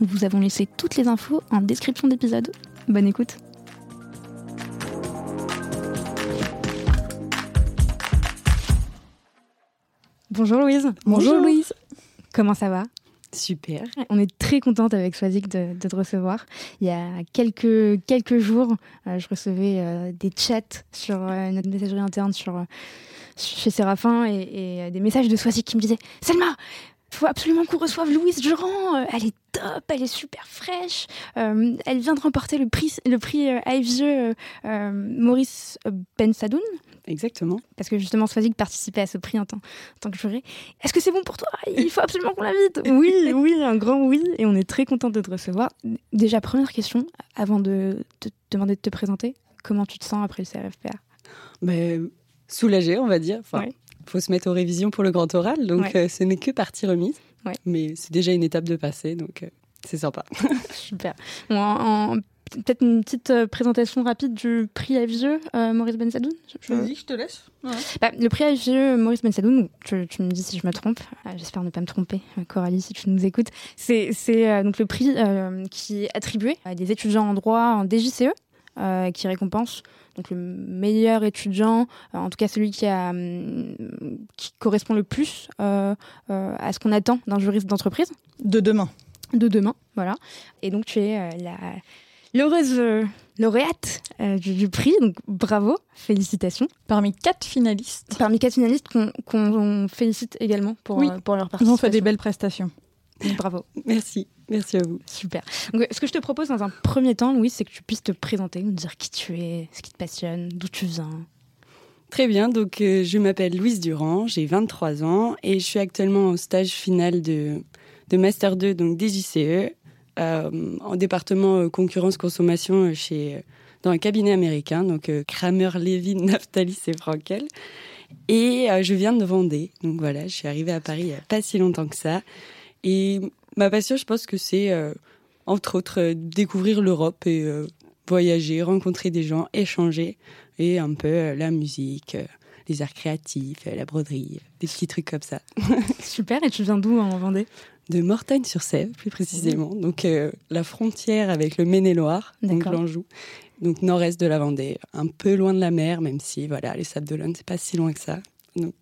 Nous vous avons laissé toutes les infos en description d'épisode. Bonne écoute Bonjour Louise. Bonjour, Louise. Comment ça va? Super. On est très contente avec Swazik de, de, te recevoir. Il y a quelques, quelques jours, euh, je recevais euh, des chats sur euh, notre messagerie interne sur, chez Séraphin et, et des messages de Swazik qui me disaient Selma, faut absolument qu'on reçoive Louise Durand. Elle est top, elle est super fraîche. Euh, elle vient de remporter le prix, le prix euh, euh, Maurice Ben Sadoun. Exactement. Parce que justement, Swazik participait à ce prix en tant, en tant que juré. Est-ce que c'est bon pour toi? Il faut absolument qu'on l'invite. oui, oui, un grand oui. Et on est très content de te recevoir. Déjà, première question, avant de te demander de te présenter, comment tu te sens après le CRFPA ben, Soulagée, on va dire. Enfin, ouais faut se mettre aux révisions pour le grand oral, donc ouais. euh, ce n'est que partie remise. Ouais. Mais c'est déjà une étape de passé, donc euh, c'est sympa. Super. Bon, en, en, Peut-être une petite euh, présentation rapide du prix AFGE Maurice Ben Sadoun je... Vas-y, je te laisse. Ouais. Bah, le prix AFGE Maurice Ben Sadoun, tu, tu, me dis si je me trompe, euh, j'espère ne pas me tromper, Coralie, si tu nous écoutes. C'est euh, donc le prix qui est attribué à des étudiants en droit en DJCE, qui récompense donc le meilleur étudiant, euh, en tout cas celui qui, a, qui correspond le plus euh, euh, à ce qu'on attend d'un juriste d'entreprise. De demain. De demain, voilà. Et donc tu es la l'heureuse lauréate du, du, prix, donc bravo, félicitations. Parmi quatre finalistes. Parmi quatre finalistes qu'on qu félicite également pour, oui. pour leur Ils participation. ont fait des belles prestations. Bravo. Merci. Merci à vous. Super. Donc, ce que je te propose dans un premier temps, Louis, c'est que tu puisses te présenter, nous dire qui tu es, ce qui te passionne, d'où tu viens. Très bien, donc euh, je m'appelle Louise Durand, j'ai 23 ans et je suis actuellement au stage final de, de Master 2, donc DJCE, euh, en département euh, concurrence-consommation chez, dans un cabinet américain, donc Kramer, Levin, Naftalis et Frankel. Et je viens de Vendée, donc voilà, je suis arrivée à Paris il n'y a pas si longtemps que ça. Et ma passion, je pense que c'est, euh, entre autres, euh, découvrir l'Europe et euh, voyager, rencontrer des gens, échanger, et un peu euh, la musique, les arts créatifs, la broderie, des petits trucs comme ça. Super, et tu viens d'où en Vendée? De Mortagne-sur-Sèvre, plus précisément. Mmh. Donc la frontière avec le Maine-et-Loire, donc l'Anjou. Donc nord-est de la Vendée, un peu loin de la mer, même si voilà, les Sables d'Olonne, c'est pas si loin que ça. Donc,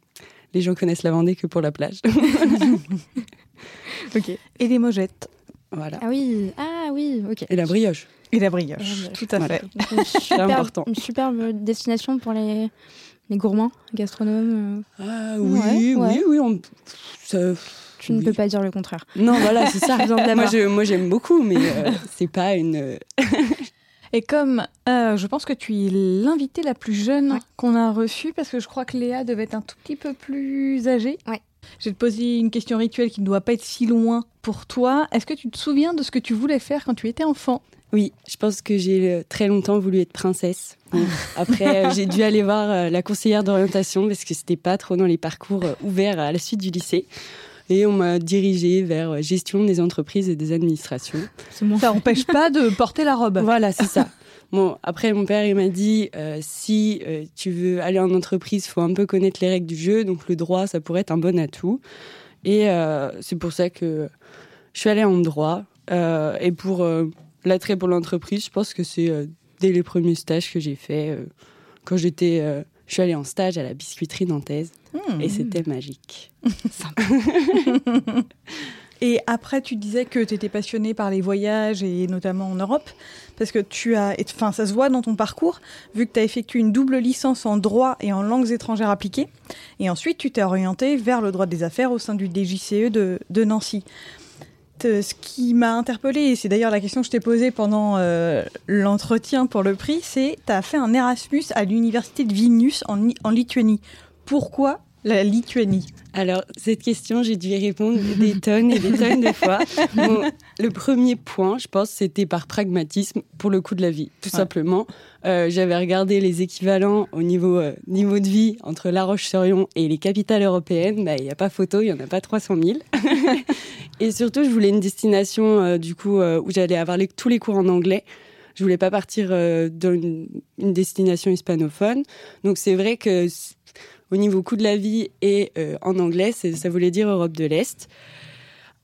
les gens connaissent la Vendée que pour la plage. ok. Et les mojettes. Voilà. Ah oui, ah oui, ok. Et la brioche. Et la brioche, tout à voilà. fait. Une superbe, important. une superbe destination pour les, les gourmands, gastronomes. euh. Ah oui, Ouais, ouais. oui, oui. On... ça- Tu ne peux pas dire le contraire. Non, voilà, c'est ça. Moi, je- moi, j'aime beaucoup, mais euh, c'est pas une. Et comme euh, je pense que tu es l'invitée la plus jeune Ouais. qu'on a reçue, parce que je crois que Léa devait être un tout petit peu plus âgée. Ouais. Je vais te poser une question rituelle qui ne doit pas être si loin pour toi. Est-ce que tu te souviens de ce que tu voulais faire quand tu étais enfant? Oui, je pense que j'ai euh, très longtemps voulu être princesse. Après, euh, j'ai dû aller voir la conseillère d'orientation parce que c'était pas trop dans les parcours ouverts à la suite du lycée. Et on m'a dirigée vers euh, gestion des entreprises et des administrations. Ça n'empêche pas de porter la robe. Voilà, c'est ça. Bon, après, mon père, il m'a dit, si tu veux aller en entreprise, faut un peu connaître les règles du jeu. Donc, le droit, ça pourrait être un bon atout. Et c'est pour ça que je suis allée en droit. et pour l'attrait pour l'entreprise, je pense que c'est dès les premiers stages que j'ai fait. quand j'étais je suis allée en stage à la biscuiterie nantaise hmm. et c'était magique. et après, tu disais que tu étais passionnée par les voyages et notamment en Europe, parce que tu as, enfin, ça se voit dans ton parcours, vu que tu as effectué une double licence en droit et en langues étrangères appliquées, et ensuite tu t'es orientée vers le droit des affaires au sein du DJCE de, de Nancy. Euh, ce qui m'a interpellée, et c'est d'ailleurs la question que je t'ai posée pendant euh, l'entretien pour le prix, c'est tu as fait un Erasmus à l'université de Vilnius en, en Lituanie. Pourquoi la Lituanie Alors, cette question, j'ai dû y répondre des tonnes et des tonnes de fois. le premier point, je pense, c'était par pragmatisme pour le coût de la vie, tout simplement. Euh, j'avais regardé les équivalents au niveau, euh, niveau de vie entre La Roche-sur-Yon et les capitales européennes. Bah, il n'y a pas photo, il n'y en a pas 300 000. et surtout, je voulais une destination euh, du coup où j'allais avoir tous les cours en anglais. Je voulais pas partir dans une, une, destination hispanophone. Donc c'est vrai que au niveau coût de la vie et euh, en anglais, ça voulait dire Europe de l'Est.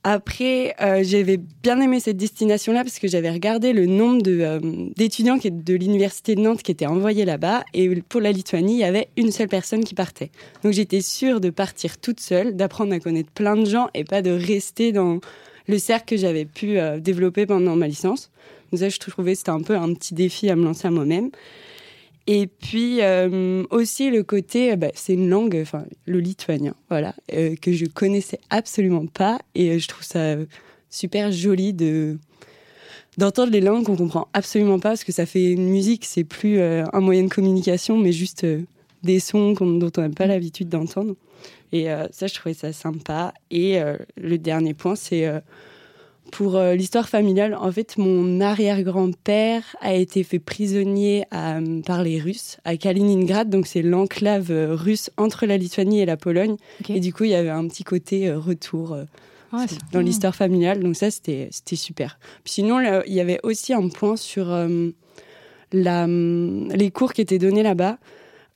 Après, euh, j'avais bien aimé cette destination-là parce que j'avais regardé le nombre euh, d'étudiants de l'université de Nantes qui étaient envoyés là-bas. Et pour la Lituanie, il y avait une seule personne qui partait. Donc j'étais sûre de partir toute seule, d'apprendre à connaître plein de gens et pas de rester dans le cercle que j'avais pu développer pendant ma licence. Donc ça, je trouvais c'était un peu un petit défi à me lancer à moi-même. Et puis euh, aussi le côté, euh, bah, c'est une langue, enfin le lituanien, voilà, euh, que je connaissais absolument pas et je trouve ça super joli de d'entendre les langues qu'on comprend absolument pas parce que ça fait une musique, c'est plus un moyen de communication, mais juste des sons dont on n'a pas l'habitude d'entendre. Et ça, je trouvais ça sympa. Et le dernier point, c'est pour euh, l'histoire familiale, en fait, mon arrière-grand-père a été fait prisonnier par les Russes à Kaliningrad, donc c'est l'enclave euh, russe entre la Lituanie et la Pologne. Et du coup, il y avait un petit côté euh, retour dans l'histoire familiale, donc ça, c'était super. sinon, il y avait aussi un point sur la, les cours qui étaient donnés là-bas.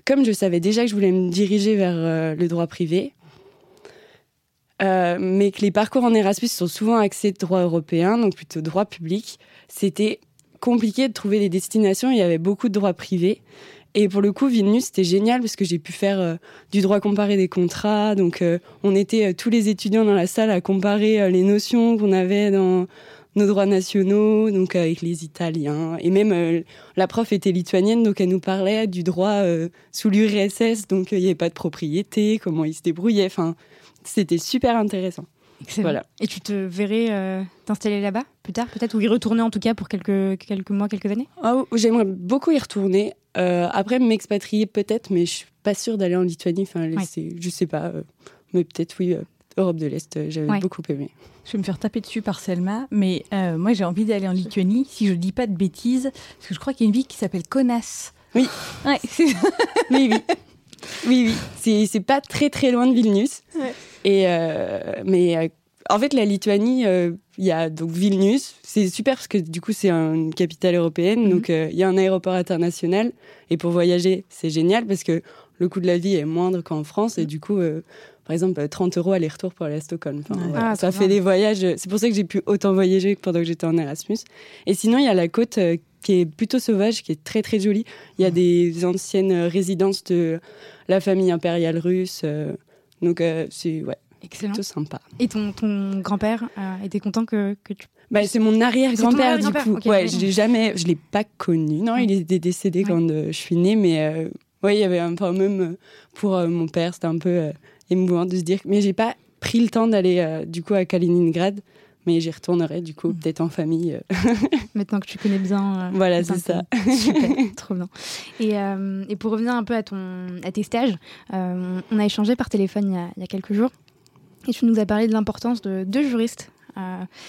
Comme je savais déjà que je voulais me diriger vers le droit privé, euh, mais que les parcours en Erasmus sont souvent axés droit européen, donc plutôt droit public. C'était compliqué de trouver des destinations, il y avait beaucoup de droits privés. Et pour le coup, Vilnius, c'était génial parce que j'ai pu faire euh, du droit comparé des contrats. Donc, euh, on était tous les étudiants dans la salle à comparer les notions qu'on avait dans nos droits nationaux, donc avec les Italiens. Et même, la prof était lituanienne, donc elle nous parlait du droit sous l'URSS, donc il n'y avait pas de propriété, comment ils se débrouillaient. Enfin, c'était super intéressant. Voilà. Et tu te verrais euh, t'installer là-bas plus tard, peut-être, ou y retourner en tout cas pour quelques, quelques mois, quelques années? Oh, J'aimerais beaucoup y retourner. Euh, après, m'expatrier peut-être, mais je suis pas sûre d'aller en Lituanie. Enfin, ouais. je sais pas. Euh, mais peut-être, oui, Europe de l'Est, j'avais beaucoup aimé. Je vais me faire taper dessus par Selma, mais moi j'ai envie d'aller en Lituanie, si je dis pas de bêtises, parce que je crois qu'il y a une ville qui s'appelle Konas. Oui. Ouais, oui, oui. Oui, oui. C'est pas très très loin de Vilnius. Ouais. Et euh, mais euh, en fait, la Lituanie, euh, il y a donc Vilnius. C'est super parce que du coup, c'est une capitale européenne. Mhm. Donc, il y a un aéroport international. Et pour voyager, c'est génial parce que le coût de la vie est moindre qu'en France. Et du coup, par exemple, 30 euros aller-retour pour aller à Stockholm. Ah, ça fait des voyages. C'est pour ça que j'ai pu autant voyager que pendant que j'étais en Erasmus. Et sinon, il y a la côte qui est plutôt sauvage, qui est très très jolie. Il y a mhm. des anciennes résidences de la famille impériale russe. Donc euh, c'est ouais, Excellent. plutôt sympa. Et ton, ton grand-père euh, était content que, que tu... Bah, c'est mon arrière-grand-père du coup. ouais, je l'ai jamais, je l'ai pas connu. Non, il était décédé quand euh, je suis née, mais ouais, il y avait un peu même pour mon père, c'était un peu émouvant de se dire. Mais j'ai pas pris le temps d'aller du coup à Kaliningrad mais j'y retournerai du coup mm. peut-être en famille. Euh. Maintenant que tu connais bien. Euh, voilà, c'est ça. Super, trop bien. Et, euh, et, pour revenir un peu à, ton, à tes stages, on a échangé par téléphone il y, a, il y, a, quelques jours et tu nous as parlé de l'importance de deux juristes.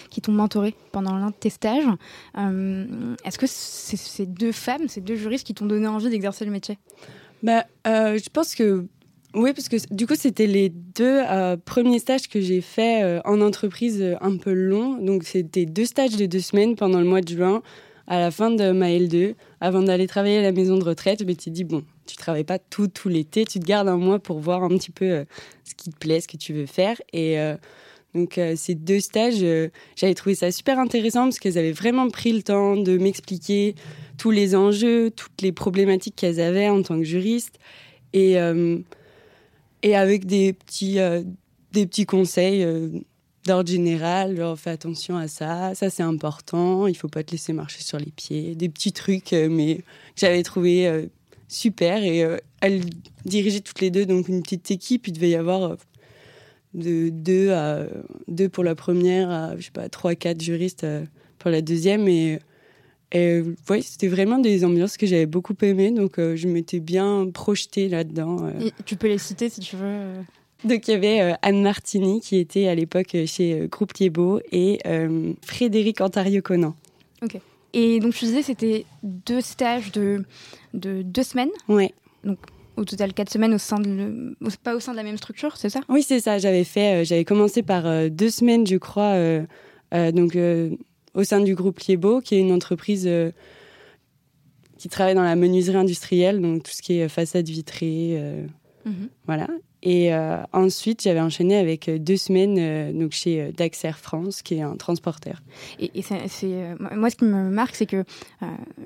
qui t'ont mentoré pendant l'un de tes stages. Est-ce que c'est ces deux femmes, ces deux juristes qui t'ont donné envie d'exercer le métier? Bah, Je pense que oui, parce que du coup, c'était les deux euh, premiers stages que j'ai faits euh, en entreprise euh, un peu long. Donc, c'était deux stages de deux semaines pendant le mois de juin. à la fin de ma L2, avant d'aller travailler à la maison de retraite, je m'étais dit, bon, tu travailles pas tout, tout l'été, tu te gardes un mois pour voir un petit peu ce qui te plaît, ce que tu veux faire. Et donc, ces deux stages, j'avais trouvé ça super intéressant parce qu'elles avaient vraiment pris le temps de m'expliquer tous les enjeux, toutes les problématiques qu'elles avaient en tant que juriste. Et, et avec des petits, des petits conseils d'ordre général, genre fais attention à ça, ça c'est important, il faut pas te laisser marcher sur les pieds, des petits trucs, mais que j'avais trouvé super. Et euh, elles dirigeaient toutes les deux donc une petite équipe. Il devait y avoir euh, de deux à deux pour la première, à je sais pas trois quatre juristes euh, pour la deuxième. Et, et ouais, c'était vraiment des ambiances que j'avais beaucoup aimées. Donc je m'étais bien projetée là-dedans. tu peux les citer si tu veux. Donc il y avait Anne Martini qui était à l'époque chez Groupe Thiebaud et Frédéric Ontario Conan. Ok. Et donc, je disais, c'était deux stages de, de deux semaines? Oui. Donc, au total, quatre semaines au sein de, pas au sein de la même structure, c'est ça? Oui, c'est ça. J'avais fait, euh, j'avais commencé par euh, deux semaines, je crois, euh, donc au sein du groupe Liebo, qui est une entreprise qui travaille dans la menuiserie industrielle, donc tout ce qui est façade vitrée, mhm. voilà. Et euh, ensuite, j'avais enchaîné avec euh, deux semaines euh, donc chez Daxer France, qui est un transporteur. Et, c'est, moi, ce qui me marque, c'est que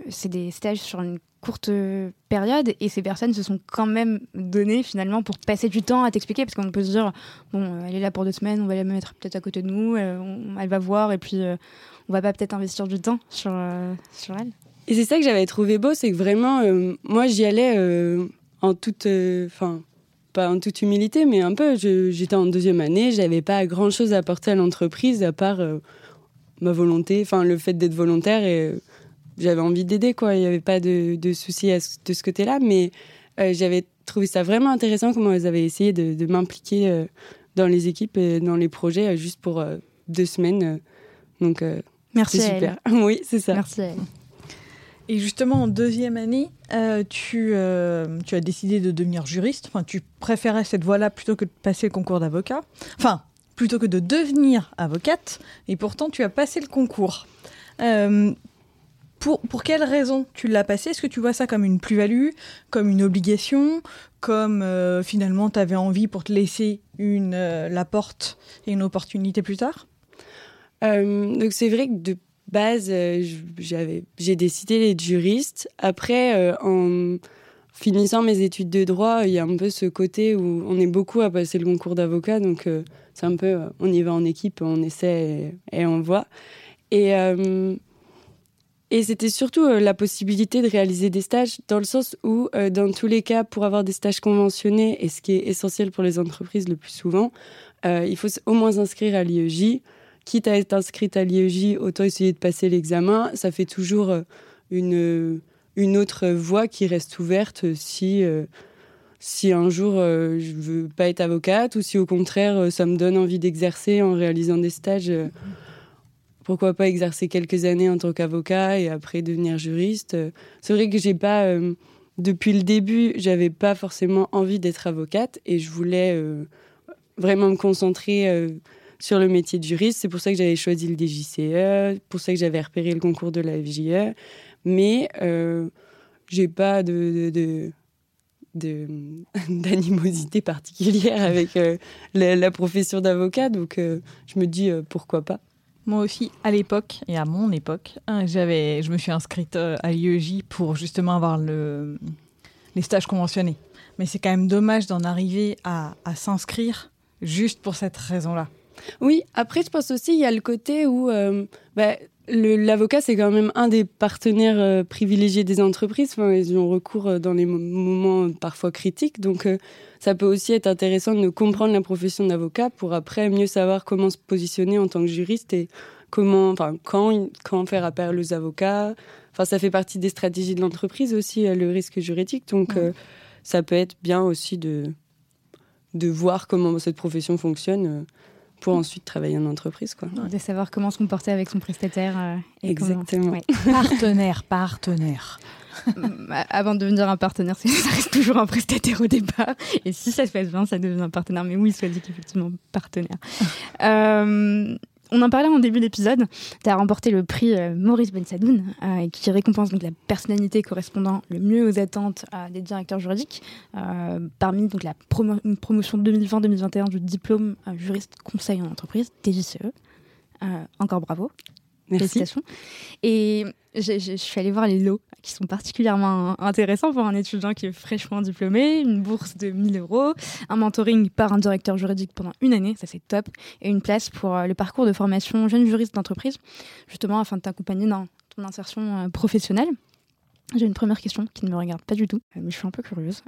c'est des stages sur une courte période et ces personnes se sont quand même données finalement pour passer du temps à t'expliquer parce qu'on peut se dire bon elle est là pour deux semaines on va la mettre peut-être à côté de nous elle va voir et puis on va pas peut-être investir du temps sur, sur elle et c'est ça que j'avais trouvé beau c'est que vraiment moi j'y allais en toute enfin pas en toute humilité, mais un peu. J'étais en deuxième année, j'avais pas grand chose à apporter à l'entreprise à part euh, ma volonté, enfin le fait d'être volontaire et euh, j'avais envie d'aider quoi. Il n'y avait pas de, de soucis de ce côté-là, mais euh, j'avais trouvé ça vraiment intéressant comment elles avaient essayé de, m'impliquer dans les équipes et dans les projets juste pour deux semaines. donc merci super. oui, c'est ça. Merci. À elle. Et justement, en deuxième année, euh, tu, euh, tu as décidé de devenir juriste. Enfin, tu préférais cette voie-là plutôt que de passer le concours d'avocat. Enfin, plutôt que de devenir avocate. Et pourtant, tu as passé le concours. Euh, pour, pour quelles raisons tu l'as passé? Est-ce que tu vois ça comme une plus-value, comme une obligation, comme finalement tu avais envie pour te laisser une, la porte et une opportunité plus tard? Donc c'est vrai que de base, euh, j'ai décidé d'être juriste. Après, euh, en finissant mes études de droit, il y a un peu ce côté où on est beaucoup à passer le concours d'avocat, donc euh, c'est un peu, on y va en équipe, on essaie et, on voit. Et, et c'était surtout la possibilité de réaliser des stages, dans le sens où, dans tous les cas, pour avoir des stages conventionnés, et ce qui est essentiel pour les entreprises le plus souvent, il faut au moins s'inscrire à l'IEJ quitte à être inscrite à l'IEJ, autant essayer de passer l'examen. Ça fait toujours euh, une, une autre voie qui reste ouverte si, euh, si un jour euh, je veux pas être avocate ou si au contraire ça me donne envie d'exercer en réalisant des stages. Pourquoi pas exercer quelques années en tant qu'avocat et après devenir juriste. C'est vrai que j'ai pas, depuis le début, j'avais pas forcément envie d'être avocate et je voulais vraiment me concentrer sur le métier de juriste. C'est pour ça que j'avais choisi le DJCE, pour ça que j'avais repéré le concours de la FJE. Mais euh, j'ai pas de, d'animosité particulière avec euh, la, profession d'avocat, donc euh, je me dis euh, pourquoi pas. Moi aussi, à l'époque et à mon époque, hein, j'avais, je me suis inscrite à l'IEJ pour justement avoir le, les stages conventionnés. Mais c'est quand même dommage d'en arriver à, s'inscrire juste pour cette raison-là. Oui, après, je pense aussi, il y a le côté où euh, bah, l'avocat, c'est quand même un des partenaires euh, privilégiés des entreprises. Enfin, ils ont recours euh, dans les moments parfois critiques. Donc, ça peut aussi être intéressant de comprendre la profession d'avocat pour après mieux savoir comment se positionner en tant que juriste et comment, enfin, quand, quand faire appel aux avocats. Enfin, ça fait partie des stratégies de l'entreprise aussi, le risque juridique. Donc, ça peut être bien aussi de, de voir comment cette profession fonctionne pour ensuite travailler en entreprise. Quoi. De savoir comment se comporter avec son prestataire. Euh, Exactement. Partenaire, partenaire. Bah, avant de devenir un partenaire, ça reste toujours un prestataire au départ. Et si ça se passe bien, ça devient un partenaire. Mais oui, soit dit qu'effectivement, partenaire. euh, on en parlait en début d'épisode. Tu as remporté le prix Maurice Bensadoun, qui récompense la personnalité correspondant le mieux aux attentes des directeurs juridiques, parmi donc la promotion 2020-2021 du diplôme juriste conseil en entreprise, TJCE. encore bravo. Merci. Et je, suis allée voir les lots qui sont particulièrement intéressants pour un étudiant qui est fraîchement diplômé, une bourse de 1000 euros, un mentoring par un directeur juridique pendant une année, ça c'est top, et une place pour euh, le parcours de formation jeune juriste d'entreprise, justement afin de t'accompagner dans ton insertion euh, professionnelle. J'ai une première question qui ne me regarde pas du tout, euh, mais je suis un peu curieuse.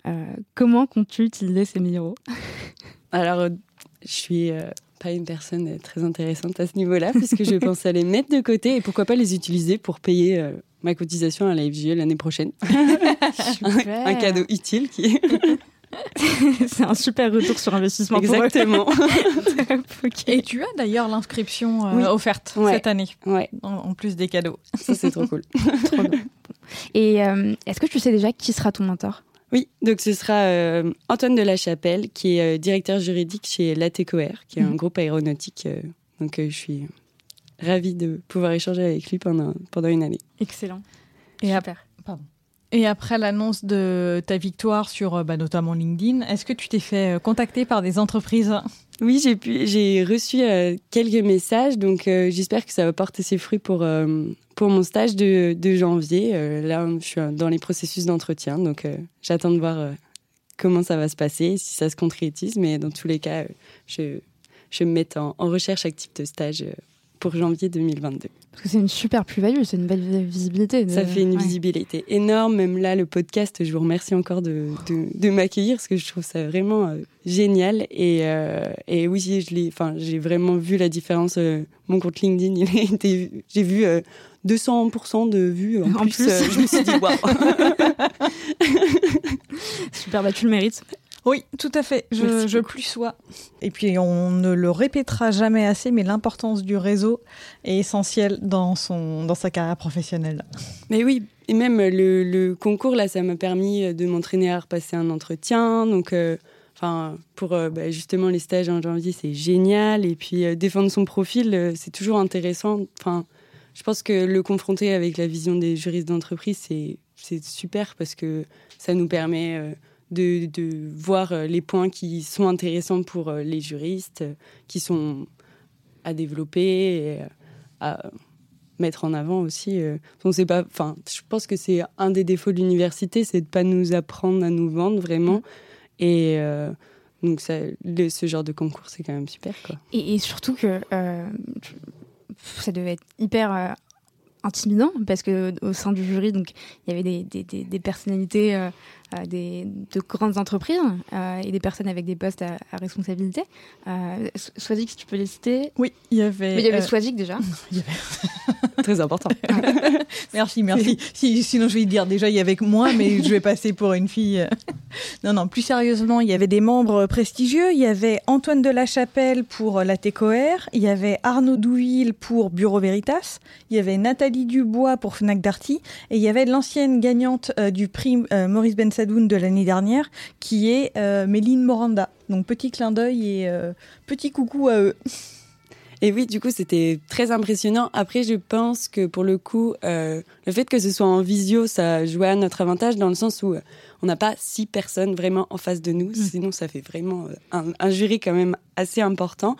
comment comptes-tu utiliser ces 1000 euros? Alors, je suis pas une personne très intéressante à ce niveau-là, puisque je pense à les mettre de côté et pourquoi pas les utiliser pour payer euh, ma cotisation à la FGE l'année prochaine. un, cadeau utile qui C'est un super retour sur investissement. Exactement. Et tu as d'ailleurs l'inscription euh, offerte cette année, ouais. en, plus des cadeaux. Ça, c'est trop cool. Et euh, est-ce que tu sais déjà qui sera ton mentor? Oui, donc ce sera euh, Antoine de la Chapelle, qui est euh, directeur juridique chez l'ATECOR, qui est un mhm. groupe aéronautique. Euh, donc je suis ravie de pouvoir échanger avec lui pendant, pendant une année. Excellent. Et après, Et après l'annonce de ta victoire sur bah, notamment LinkedIn, est-ce que tu t'es fait contacter par des entreprises Oui, j'ai reçu quelques messages, donc j'espère que ça va porter ses fruits pour pour mon stage de, janvier. Euh, là, je suis dans les processus d'entretien, donc euh, j'attends de voir euh, comment ça va se passer, si ça se concrétise. Mais dans tous les cas, je, je me mets en, en, recherche active de stage pour janvier 2022. Parce que c'est une super plus-value, c'est une belle visibilité. Ça fait une visibilité énorme. Même là, le podcast, je vous remercie encore de, de, m'accueillir parce que je trouve ça vraiment euh, génial. Et, euh, et oui, j'ai vraiment vu la différence. Euh, mon compte LinkedIn, j'ai vu 200% de vues. En, plus, je me suis dit, waouh! super, bah tu le mérites. Oui, tout à fait. Je, je plus sois. Et puis, on ne le répétera jamais assez, mais l'importance du réseau est essentielle dans, son, dans sa carrière professionnelle. Mais oui, et même le, le concours, là, ça m'a permis de m'entraîner à repasser un entretien. Donc, euh, enfin, pour euh, bah, justement les stages en janvier, c'est génial. Et puis, euh, défendre son profil, c'est toujours intéressant. Enfin, je pense que le confronter avec la vision des juristes d'entreprise, c'est super parce que ça nous permet de, voir euh, les points qui sont intéressants pour euh, les juristes, euh, qui sont à développer et à mettre en avant aussi. On sait pas, enfin, je pense que c'est un des défauts de l'université, c'est de pas nous apprendre à nous vendre vraiment. Mm. Et donc ça, ce genre de concours, c'est quand même super. Quoi. Et, surtout que ça devait être hyper intimidant parce que au sein du jury, donc il y avait des, des, des, personnalités des, de grandes entreprises euh, et des personnes avec des postes à, responsabilité. Euh, Swazik, si tu peux les citer. Oui, il y avait. il y avait Swazik déjà. Très important. merci, merci. sinon, je vais dire déjà, il y avait moi, mais je vais passer pour une fille. non, non, plus sérieusement, il y avait des membres prestigieux. Il y avait Antoine de la Chapelle pour la TECOR. Il y avait Arnaud Douville pour Bureau Veritas. Il y avait Nathalie Dubois pour Fnac Darty. Et il y avait l'ancienne gagnante du prix Maurice De l'année dernière, qui est Méline Moranda. Donc petit clin d'œil et petit coucou à eux. Et oui, du coup, c'était très impressionnant. Après, je pense que pour le coup, euh, le fait que ce soit en visio, ça jouait à notre avantage dans le sens où euh, on n'a pas six personnes vraiment en face de nous. Mm. Sinon, ça fait vraiment euh, un, jury quand même assez important.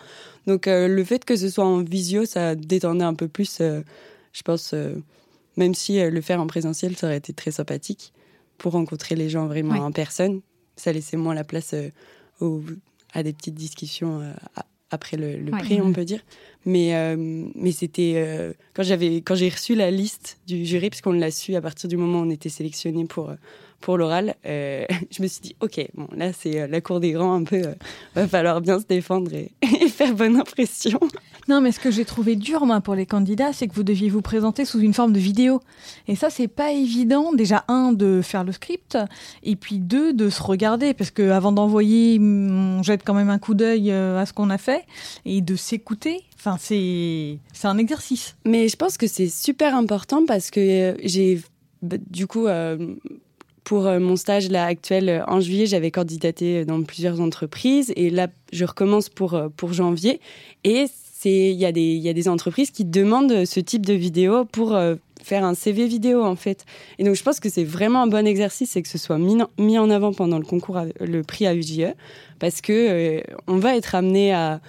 Donc, le fait que ce soit en visio, ça détendait un peu plus, je pense, même si le faire en présentiel, ça aurait été très sympathique pour rencontrer les gens vraiment en personne. Ça laissait moins la place à des petites discussions après le, prix, on peut dire. Mais, euh, mais c'était euh, quand j'avais quand j'ai reçu la liste du jury, puisqu'on l'a su à partir du moment où on était sélectionné pour pour l'oral, euh, je me suis dit ok, bon là c'est la cour des grands un peu, va falloir bien se défendre et, et faire bonne impression. Non, mais ce que j'ai trouvé dur, moi, pour les candidats, c'est que vous deviez vous présenter sous une forme de vidéo. Et ça, c'est pas évident. Déjà, un, de faire le script, et puis deux, de se regarder, parce que avant d'envoyer, on jette quand même un coup d'œil euh, à ce qu'on a fait, et de s'écouter. Enfin, c'est c'est un exercice. Mais je pense que c'est super important parce que euh, j'ai bah, du coup. Euh, pour mon stage là actuel en juillet, j'avais candidaté dans plusieurs entreprises et là je recommence pour pour janvier et c'est il y a des entreprises qui demandent ce type de vidéo pour faire un CV vidéo en fait. Et donc je pense que c'est vraiment un bon exercice et que ce soit mis, en avant pendant le concours, le prix AUJE, parce que on va être amené à,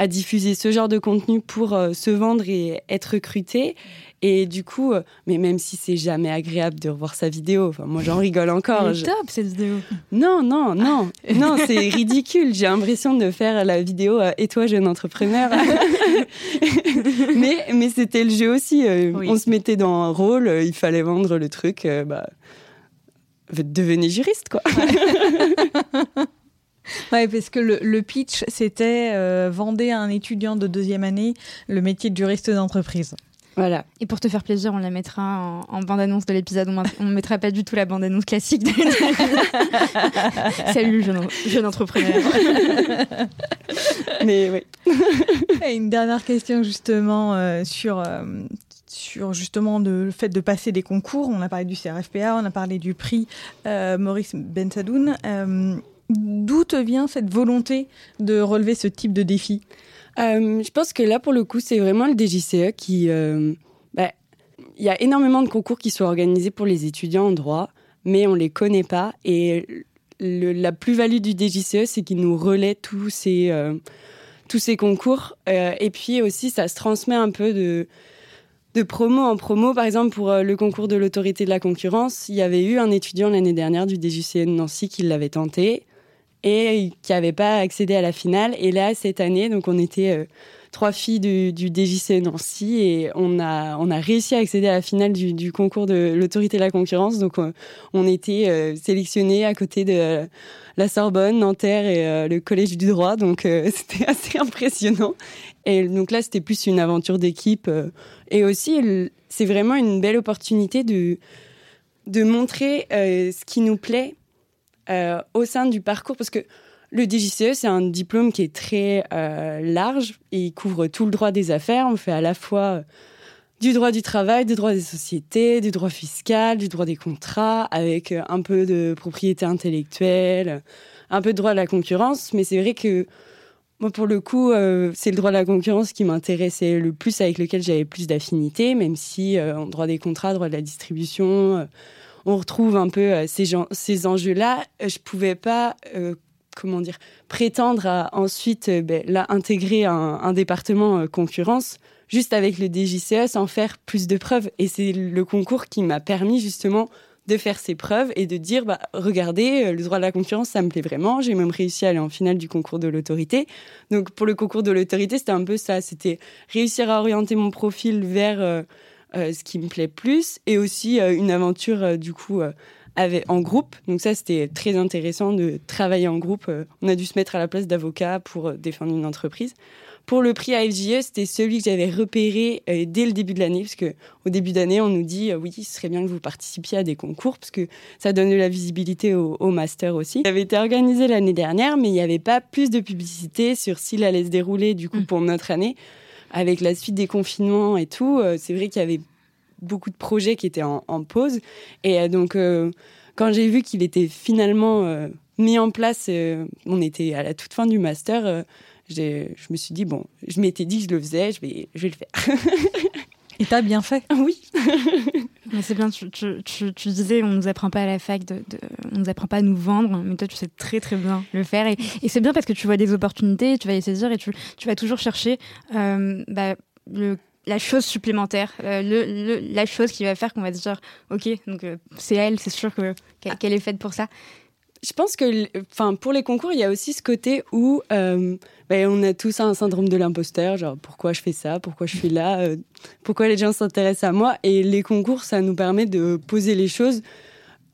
à diffuser ce genre de contenu pour se vendre et être recruté. Et du coup, euh, mais même si c'est jamais agréable de revoir sa vidéo, enfin, moi j'en rigole encore. C'est top cette vidéo. Non, non, non, non, c'est ridicule. J'ai l'impression de faire la vidéo euh, Et toi, jeune entrepreneur Mais, mais c'était le jeu aussi. Euh, on se mettait dans un rôle, il fallait vendre le truc. bah, devenez juriste, quoi. Ouais, parce que le, pitch, c'était euh, vendez à un étudiant de deuxième année le métier de juriste d'entreprise. Voilà. Et pour te faire plaisir, on la mettra en, bande-annonce de l'épisode. On ne mettra pas du tout la bande-annonce classique. Salut, jeune, jeune entrepreneur. Mais oui. Et une dernière question justement euh, sur, euh, sur justement le fait de passer des concours. On a parlé du CRFPA, on a parlé du prix euh, Maurice Bensadoun. D'où te vient cette volonté de relever ce type de défi euh, je pense que là, pour le coup, c'est vraiment le DGCE qui. Euh, bah, il y a énormément de concours qui sont organisés pour les étudiants en droit, mais on les connaît pas. Et la plus-value du DGCE, c'est qu'il nous relaie tous ces, euh, tous ces concours. et puis aussi, ça se transmet un peu de, de promo en promo. Par exemple, pour le concours de l'autorité de la concurrence, il y avait eu un étudiant l'année dernière du DGCE de Nancy qui l'avait tenté et qui n'avaient pas accédé à la finale. Et là, cette année, donc on était euh, trois filles du, du, DJC Nancy et on a, on a réussi à accéder à la finale du, du concours de l'autorité de la concurrence. Donc on, on était euh, sélectionnés à côté de la Sorbonne, Nanterre et euh, le Collège du droit. Donc c'était assez impressionnant. Et donc là, c'était plus une aventure d'équipe. et aussi, c'est vraiment une belle opportunité de, de montrer ce qui nous plaît euh, au sein du parcours, parce que le DGCE, c'est un diplôme qui est très euh, large et il couvre tout le droit des affaires. On fait à la fois euh, du droit du travail, du droit des sociétés, du droit fiscal, du droit des contrats, avec un peu de propriété intellectuelle, un peu de droit de la concurrence. Mais c'est vrai que moi, pour le coup, c'est le droit de la concurrence qui m'intéressait le plus, avec lequel j'avais plus d'affinité, même si en droit des contrats, droit de la distribution, on retrouve un peu euh, ces, ces enjeux-là. Euh, je pouvais pas, euh, comment dire, prétendre à ensuite ben, là, intégrer un, département concurrence juste avec le DJCE sans faire plus de preuves. Et c'est le concours qui m'a permis justement de faire ces preuves et de dire bah, regardez, le droit de la concurrence, ça me plaît vraiment. J'ai même réussi à aller en finale du concours de l'autorité. Donc pour le concours de l'autorité, c'était un peu ça c'était réussir à orienter mon profil vers ce qui me plaît plus, et aussi euh, une aventure euh, du coup avec, en groupe. Donc ça, c'était très intéressant de travailler en groupe. on a dû se mettre à la place d'avocat pour défendre une entreprise. Pour le prix AFJE, c'était celui que j'avais repéré dès le début de l'année, parce que au début d'année, on nous dit oui, ce serait bien que vous participiez à des concours, parce que ça donne de la visibilité au, au master aussi. Ça avait été organisé l'année dernière, mais il n'y avait pas plus de publicité sur s'il allait se dérouler du coup mm. pour notre année avec la suite des confinements et tout, euh, c'est vrai qu'il y avait beaucoup de projets qui étaient en, pause. Et euh, donc, euh, quand j'ai vu qu'il était finalement mis en place, on était à la toute fin du master, je me suis dit, bon, je m'étais dit que je le faisais, je vais, je vais le faire. Et t'as bien fait Oui. mais c'est bien, tu, tu, tu, disais, on nous apprend pas à la fac, de, on nous apprend pas à nous vendre, mais toi, tu sais très très bien le faire. Et, et c'est bien parce que tu vois des opportunités, tu vas les saisir et tu, vas toujours chercher euh, bah, le la chose supplémentaire, euh, le, la chose qui va faire qu'on va se dire, ok, donc euh, c'est elle, c'est sûr que qu'elle est faite pour ça. Je pense que, enfin, pour les concours, il y a aussi ce côté où euh, ben, on a tous un syndrome de l'imposteur, genre pourquoi je fais ça, pourquoi je suis là, euh, pourquoi les gens s'intéressent à moi. Et les concours, ça nous permet de poser les choses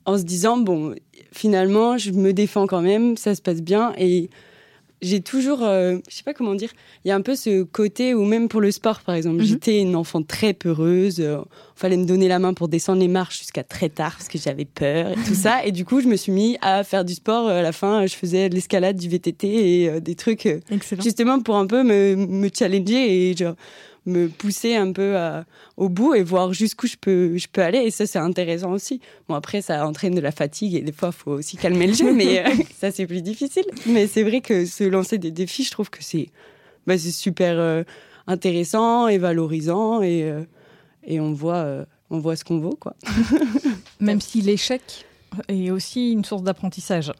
en se disant bon, finalement, je me défends quand même, ça se passe bien et j'ai toujours, euh, je sais pas comment dire, il y a un peu ce côté où même pour le sport, par exemple, mhm. j'étais une enfant très peureuse. Euh, fallait me donner la main pour descendre les marches jusqu'à très tard parce que j'avais peur et tout ça. Et du coup, je me suis mis à faire du sport. À la fin, je faisais de l'escalade, du VTT et euh, des trucs justement pour un peu me, me challenger et genre me pousser un peu au bout et voir jusqu'où je peux, je peux aller. Et ça, c'est intéressant aussi. Bon, après, ça entraîne de la fatigue et des fois, il faut aussi calmer le jeu, mais euh, ça, c'est plus difficile. Mais c'est vrai que se lancer des défis, je trouve que c'est bah, super euh, intéressant et valorisant et, et on voit, on voit ce qu'on vaut. Quoi. Même si l'échec est aussi une source d'apprentissage.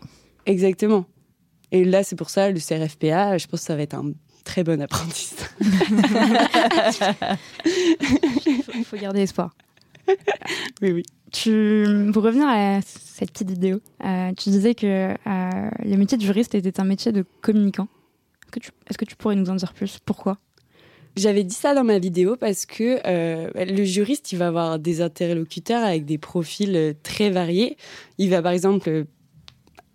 Exactement. Et là, c'est pour ça, le CRFPA, je pense que ça va être un très bon apprentissage. Il faut garder espoir. Oui, oui. Tu, pour revenir à cette petite vidéo, euh, tu disais que euh, le métier de juriste était un métier de communicant. Est-ce que, tu, est-ce que tu pourrais nous en dire plus? Pourquoi? J'avais dit ça dans ma vidéo parce que euh, le juriste, il va avoir des interlocuteurs avec des profils très variés. Il va par exemple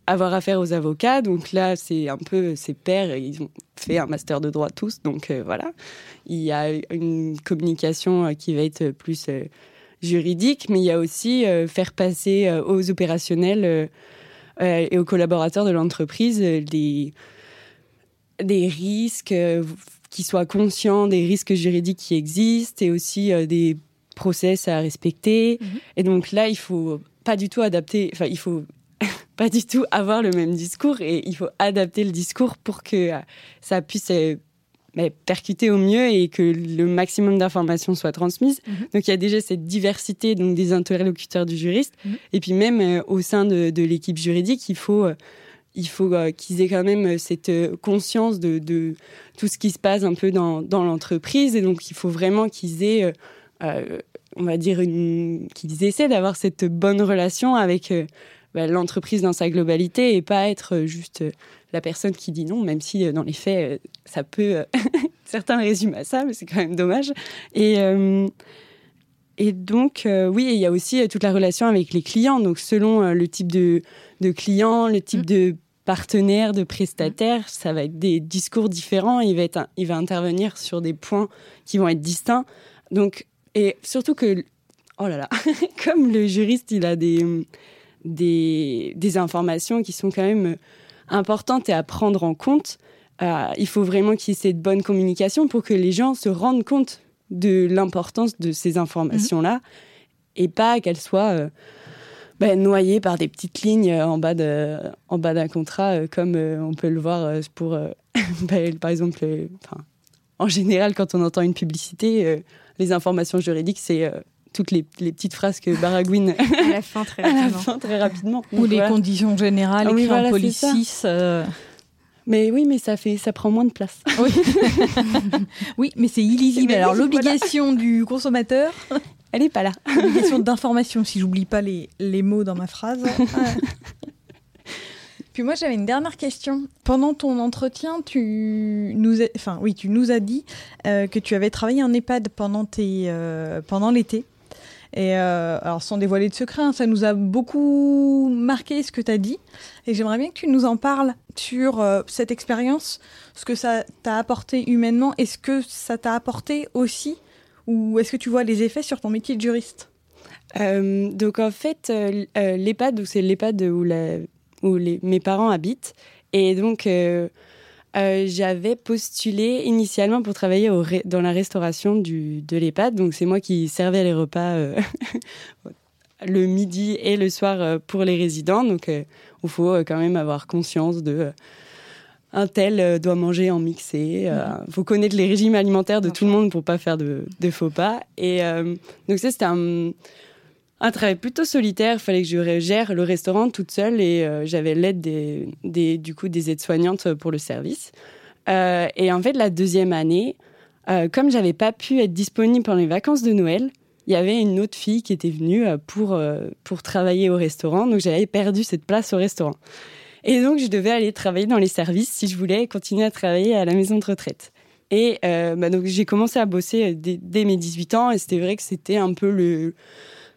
avoir affaire aux avocats. Donc là, c'est un peu ses pairs, ils ont fait un master de droit tous. Donc euh, voilà, il y a une communication euh, qui va être plus euh, juridique, mais il y a aussi faire passer aux opérationnels et aux collaborateurs de l'entreprise des, des risques, qui soient conscients des risques juridiques qui existent et aussi des process à respecter. Mhm. Et donc là, il faut pas du tout adapter, enfin, il faut pas du tout avoir le même discours et il faut adapter le discours pour que euh, ça puisse euh, percuter au mieux et que le maximum d'informations soient transmises. Mhm. Donc il y a déjà cette diversité donc des interlocuteurs du juriste mhm. et puis même euh, au sein de, l'équipe juridique, il faut il faut qu'ils aient quand même cette conscience de, de, tout ce qui se passe un peu dans, dans l'entreprise et donc il faut vraiment qu'ils aient on va dire qu'ils essaient d'avoir cette bonne relation avec bah, l'entreprise dans sa globalité et pas être euh, juste euh, la personne qui dit non, même si euh, dans les faits, ça peut. certains résument à ça, mais c'est quand même dommage. Et. Et donc, oui, il y a aussi toute la relation avec les clients. Donc, selon le type de, de client, le type mmh. de partenaire, de prestataire, ça va être des discours différents. Il va, être, il va intervenir sur des points qui vont être distincts. Donc, et surtout que, oh là là, comme le juriste, il a des, des, informations qui sont quand même importantes et à prendre en compte. Euh, il faut vraiment qu'il y ait cette bonne communication pour que les gens se rendent compte de l'importance de ces informations-là et pas qu'elles soient euh, ben, noyées par des petites lignes en bas, de, en bas d'un contrat, euh, comme on peut le voir pour, ben, par exemple, en général, quand on entend une publicité, les informations juridiques, c'est toutes les, petites phrases que baragouine à la fin très rapidement. très rapidement. Ou les conditions générales ah, oui, en police euh. Mais oui, mais ça fait, ça prend moins de place. Oui, oui mais c'est illisible. Alors l'obligation du consommateur, elle n'est pas là. L'obligation d'information, si j'oublie pas les, les mots dans ma phrase. Puis moi j'avais une dernière question. Pendant ton entretien, tu nous, as, enfin oui, tu nous as dit euh, que tu avais travaillé en EHPAD pendant tes, euh, pendant l'été. Et euh, alors, sans dévoiler de secret, hein, ça nous a beaucoup marqué ce que tu as dit. Et j'aimerais bien que tu nous en parles sur euh, cette expérience, ce que ça t'a apporté humainement, et ce que ça t'a apporté aussi, ou est-ce que tu vois les effets sur ton métier de juriste? Euh, Donc, en fait, l'EHPAD, c'est l'EHPAD où, mes parents habitent. Et donc, j'avais postulé initialement pour travailler au dans la restauration du, de l'EHPAD. Donc, c'est moi qui servais les repas euh, le midi et le soir euh, pour les résidents. Donc, il faut quand même avoir conscience de. un tel doit manger en mixé. Il mhm. faut connaître les régimes alimentaires de tout le monde pour pas faire de, de faux pas. Et donc, ça, c'était un un travail plutôt solitaire. Il fallait que je gère le restaurant toute seule et euh, j'avais l'aide des, du coup des aides-soignantes pour le service. Euh, et en fait, la deuxième année, euh, comme j'avais pas pu être disponible pendant les vacances de Noël, il y avait une autre fille qui était venue pour, pour travailler au restaurant. Donc j'avais perdu cette place au restaurant. Et donc je devais aller travailler dans les services si je voulais continuer à travailler à la maison de retraite. Et bah, donc j'ai commencé à bosser dès, dès mes 18 ans et c'était vrai que c'était un peu le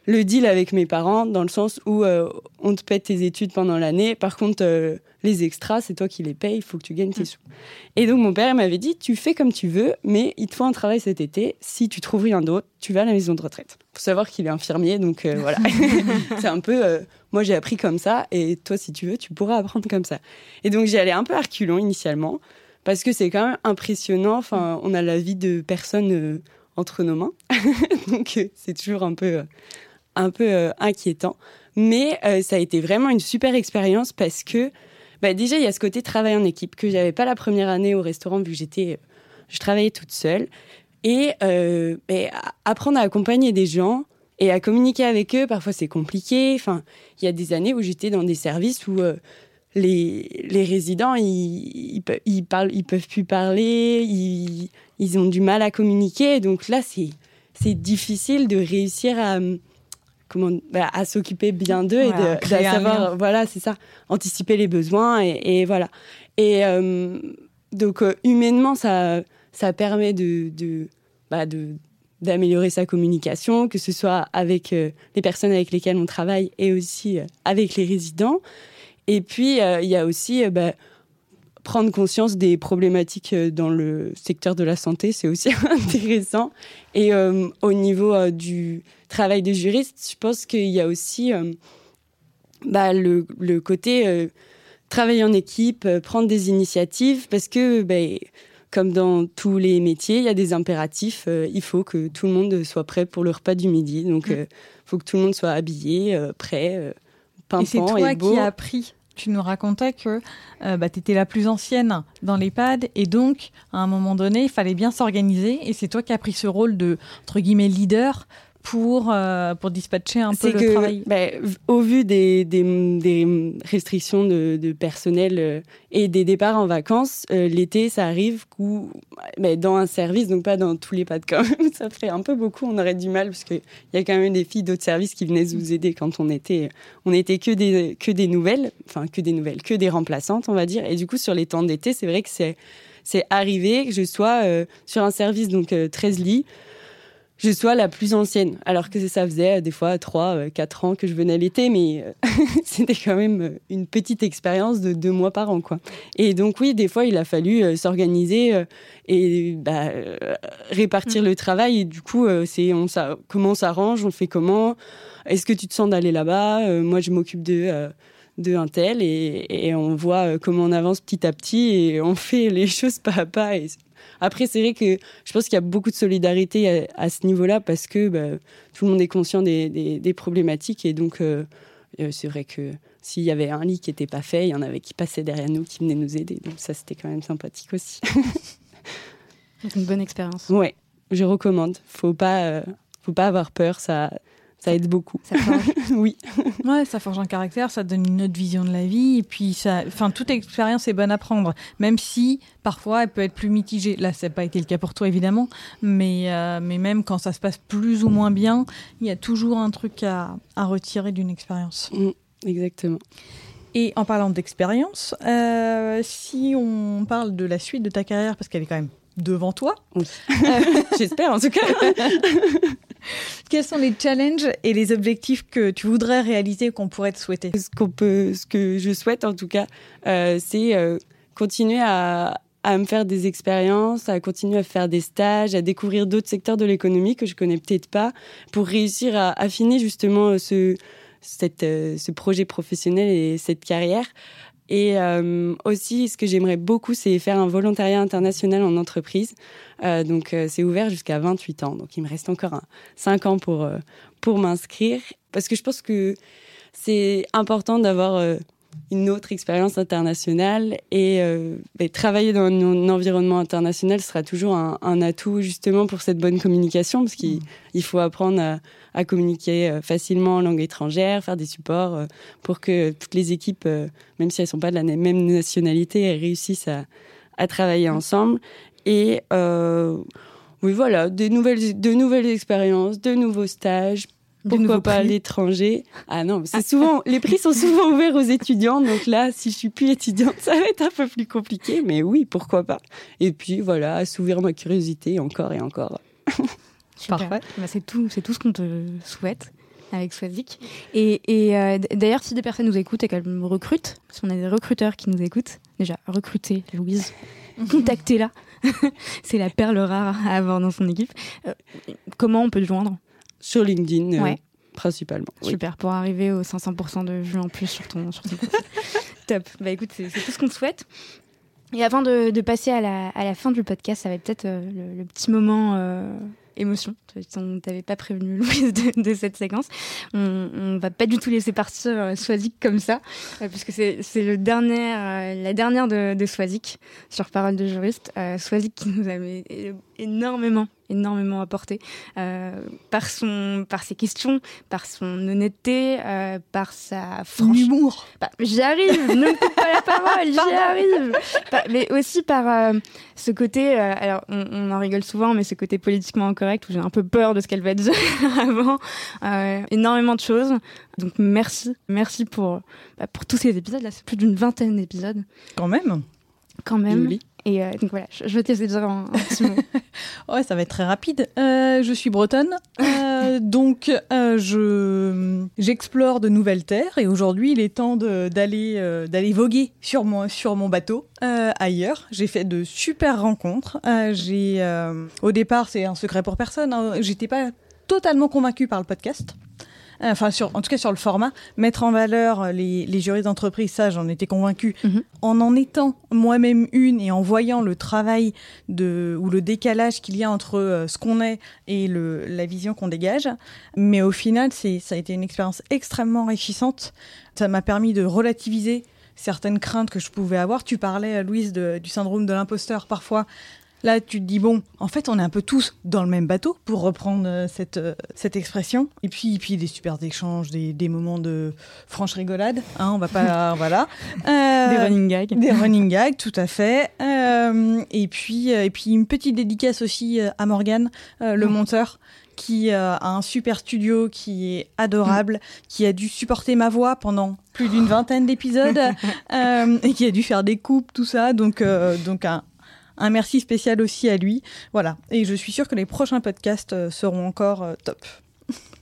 le deal avec mes parents dans le sens où euh, on te paie tes études pendant l'année. Par contre, euh, les extras, c'est toi qui les payes, il faut que tu gagnes tes mm. sous. Et donc mon père m'avait dit, tu fais comme tu veux, mais il te faut un travail cet été. Si tu trouves rien d'autre, tu vas à la maison de retraite. Faut savoir qu'il est infirmier, donc euh, voilà. c'est un peu, moi j'ai appris comme ça, et toi si tu veux, tu pourras apprendre comme ça. Et donc j'y allais un peu à reculons initialement, parce que c'est quand même impressionnant. Enfin, on a la vie de personnes entre nos mains, donc c'est toujours un peu un peu euh, inquiétant. Mais euh, ça a été vraiment une super expérience parce que bah, déjà, il y a ce côté travail en équipe que j'avais pas la première année au restaurant vu que j'étais je travaillais toute seule. Et, euh, apprendre à accompagner des gens et à communiquer avec eux, parfois c'est compliqué. Enfin, il y a des années où j'étais dans des services où euh, les, les, résidents, ils, ils, parlent, ils peuvent plus parler, ils, ils, ont du mal à communiquer. Donc là, c'est difficile de réussir à, comment, bah, à s'occuper bien d'eux et de, savoir, voilà, c'est ça, anticiper les besoins et, et voilà. Et euh, donc, humainement, ça, ça permet de, de bah, de d'améliorer sa communication, que ce soit avec euh, les personnes avec lesquelles on travaille et aussi euh, avec les résidents. Et puis, euh, il y a aussi bah, prendre conscience des problématiques dans le secteur de la santé, c'est aussi intéressant. Et au niveau du travail de juriste, je pense qu'il y a aussi bah, le, le, côté travailler en équipe, prendre des initiatives, parce que... Bah, comme dans tous les métiers, il y a des impératifs. Euh, il faut que tout le monde soit prêt pour le repas du midi. Donc, il mm. euh, faut que tout le monde soit habillé, euh, prêt, pimpant et c'est toi qui as appris. Tu nous racontais que bah, tu étais la plus ancienne dans l'EHPAD et donc, à un moment donné, il fallait bien s'organiser. Et c'est toi qui as pris ce rôle de, entre guillemets, leader pour, euh, pour dispatcher un peu le travail ben, Au vu des, des, restrictions de, de personnel euh, et des départs en vacances, euh, l'été, ça arrive ben, dans un service, donc pas dans tous les pas de quand même, ça ferait un peu beaucoup, on aurait du mal, parce qu'il y a quand même des filles d'autres services qui venaient nous aider quand on était, on était que des, que des nouvelles, enfin que des nouvelles, que des remplaçantes, on va dire. Et du coup, sur les temps d'été, c'est vrai que c'est c'est arrivé que je sois sur un service, donc 13 lits, je sois la plus ancienne. Alors que ça faisait euh, des fois 3, 4 euh, ans que je venais l'été, mais euh, c'était quand même une petite expérience de deux mois par an. Quoi. Et donc oui, des fois, il a fallu s'organiser et bah, répartir mm. le travail. Et du coup, c'est on, ça, comment on s'arrange, on fait comment? Est-ce que tu te sens d'aller là-bas? Moi, je m'occupe de de un tel et, et, on voit comment on avance petit à petit et on fait les choses pas à pas et après, c'est vrai que je pense qu'il y a beaucoup de solidarité à, ce niveau-là parce que bah, tout le monde est conscient des, problématiques et donc euh, euh, c'est vrai que s'il y avait un lit qui n'était pas fait, il y en avait qui passaient derrière nous, qui venaient nous aider. Donc ça, c'était quand même sympathique aussi. c'est une bonne expérience. Ouais, je recommande. Faut pas, euh, faut pas avoir peur. Ça, ça aide beaucoup. Ça forge. oui. Ouais, ça forge un caractère, ça donne une autre vision de la vie. Et puis, ça, enfin, toute expérience est bonne à prendre, même si parfois elle peut être plus mitigée. Là, ça n'a pas été le cas pour toi, évidemment. Mais, euh, mais même quand ça se passe plus ou moins bien, il y a toujours un truc à, à retirer d'une expérience. Mm, exactement. Et en parlant d'expérience, euh, si on parle de la suite de ta carrière, parce qu'elle est quand même devant toi. J'espère en tout cas. Quels sont les challenges et les objectifs que tu voudrais réaliser qu'on pourrait te souhaiter? Ce peut, ce que je souhaite en tout cas, euh, c'est euh, continuer à, me faire des expériences, à continuer à faire des stages, à découvrir d'autres secteurs de l'économie que je connais peut-être pas, pour réussir à affiner justement euh, ce projet professionnel et cette carrière. Et euh, aussi, ce que j'aimerais beaucoup, c'est faire un volontariat international en entreprise. Euh, donc, euh, c'est ouvert jusqu'à 28 ans. Donc, il me reste encore un, 5 ans pour, pour m'inscrire. Parce que je pense que c'est important d'avoir une autre expérience internationale et euh, travailler dans un environnement international sera toujours un, un, atout justement pour cette bonne communication parce qu'il mmh. faut apprendre à, à, communiquer euh, facilement en langue étrangère, faire des supports euh, pour que toutes les équipes, euh, même si elles sont pas de la même nationalité, elles réussissent à, à travailler mmh. ensemble. Et euh, oui voilà des nouvelles de nouvelles expériences, de nouveaux stages pourquoi pas à l'étranger. Ah non, c'est souvent les prix sont souvent ouverts aux étudiants, donc là, si je suis plus étudiante, ça va être un peu plus compliqué, mais oui, pourquoi pas. Et puis voilà, assouvir ma curiosité encore et encore. Parfait. Bah, c'est tout, c'est tout ce qu'on te souhaite avec Swazik. Et, et euh, d'ailleurs, si des personnes nous écoutent et qu'elles me recrutent, parce qu'on a des recruteurs qui nous écoutent, déjà recrutez Louise, contactez-la. c'est la perle rare à avoir dans son équipe. Euh, comment on peut le joindre? Sur LinkedIn, euh, principalement. Super, pour arriver aux 500% de vues en plus sur ton, sur ton Top. Bah écoute, c'est tout ce qu'on te souhaite. Et avant de, de passer à la, à la, fin du podcast, ça va être peut-être euh, le, petit moment euh, émotion. On t'avait pas prévenu, Louise, de, cette séquence. On, on va pas du tout laisser partir euh, Swazik comme ça, euh, puisque c'est euh, la dernière de, de Swazik sur Parole de juriste. Swazik qui nous avait énormément énormément apporté euh, par son par ses questions par son honnêteté euh, par sa franchise humour. Bah, j'y arrive ne me coupe pas la parole j'y arrive. Bah, mais aussi par euh, ce côté alors on, on, en rigole souvent mais ce côté politiquement incorrect où j'ai un peu peur de ce qu'elle va dire avant énormément de choses. Donc merci merci pour bah, pour tous ces épisodes là c'est plus d'une vingtaine d'épisodes. Quand même. Quand même et euh, donc voilà, je, je vais te laisser dire un, petit mot. ouais, ça va être très rapide. Euh, je suis bretonne, euh, donc je j'explore de nouvelles terres et aujourd'hui il est temps d'aller d'aller voguer sur mon sur mon bateau ailleurs. J'ai fait de super rencontres. j'ai au départ c'est un secret pour personne. Hein, J'étais pas totalement convaincue par le podcast. Euh, enfin sur, en tout cas sur le format, mettre en valeur les, les juristes d'entreprise, ça j'en étais convaincue. Mm -hmm. En en étant moi-même une et en voyant le travail de, ou le décalage qu'il y a entre euh, ce qu'on est et le, la vision qu'on dégage. Mais au final, c'est, ça a été une expérience extrêmement enrichissante. Ça m'a permis de relativiser certaines craintes que je pouvais avoir. Tu parlais, Louise, de, du syndrome de l'imposteur parfois. Là, tu te dis, bon, en fait, on est un peu tous dans le même bateau, pour reprendre euh, cette, euh, cette expression. Et puis, et puis des super échanges, des, des moments de franche rigolade. Hein, on va pas. voilà. Euh, des running gags. Des running gags, tout à fait. Euh, et, puis, et puis, une petite dédicace aussi à Morgane, le mmh. monteur qui euh, a un super studio qui est adorable, mmh. qui a dû supporter ma voix pendant plus d'une vingtaine d'épisodes euh, et qui a dû faire des coupes, tout ça. Donc, euh, donc un, un merci spécial aussi à lui. Voilà. Et je suis sûre que les prochains podcasts euh, seront encore euh, top.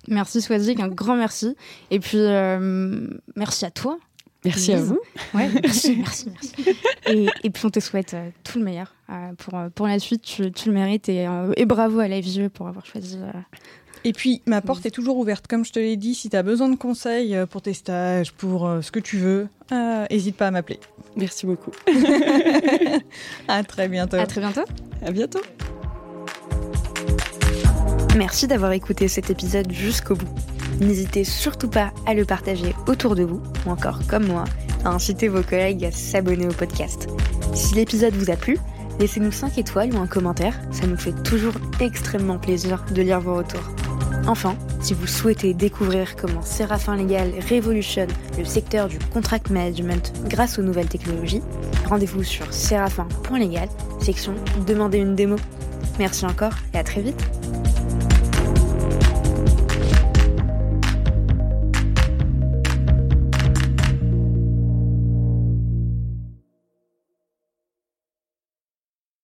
Merci Swazik, un grand merci. Et puis, euh, merci à toi. Merci Lise. à vous. Ouais, merci, merci, merci. Et, et, puis on te souhaite euh, tout le meilleur euh, pour, pour la suite, tu, tu le mérites. Et, euh, et bravo à la pour avoir choisi et puis, ma porte est toujours ouverte. Comme je te l'ai dit, si tu as besoin de conseils pour tes stages, pour euh, ce que tu veux, n'hésite pas à m'appeler. Merci beaucoup. à très bientôt. À très bientôt. À bientôt. Merci d'avoir écouté cet épisode jusqu'au bout. N'hésitez surtout pas à le partager autour de vous, ou encore comme moi, à inciter vos collègues à s'abonner au podcast. Si l'épisode vous a plu, laissez-nous 5 étoiles ou un commentaire, ça nous fait toujours extrêmement plaisir de lire vos retours. Enfin, si vous souhaitez découvrir comment Séraphin Légal révolutionne le secteur du contract management grâce aux nouvelles technologies, rendez-vous sur séraphin.légal, section Demandez une démo. Merci encore et à très vite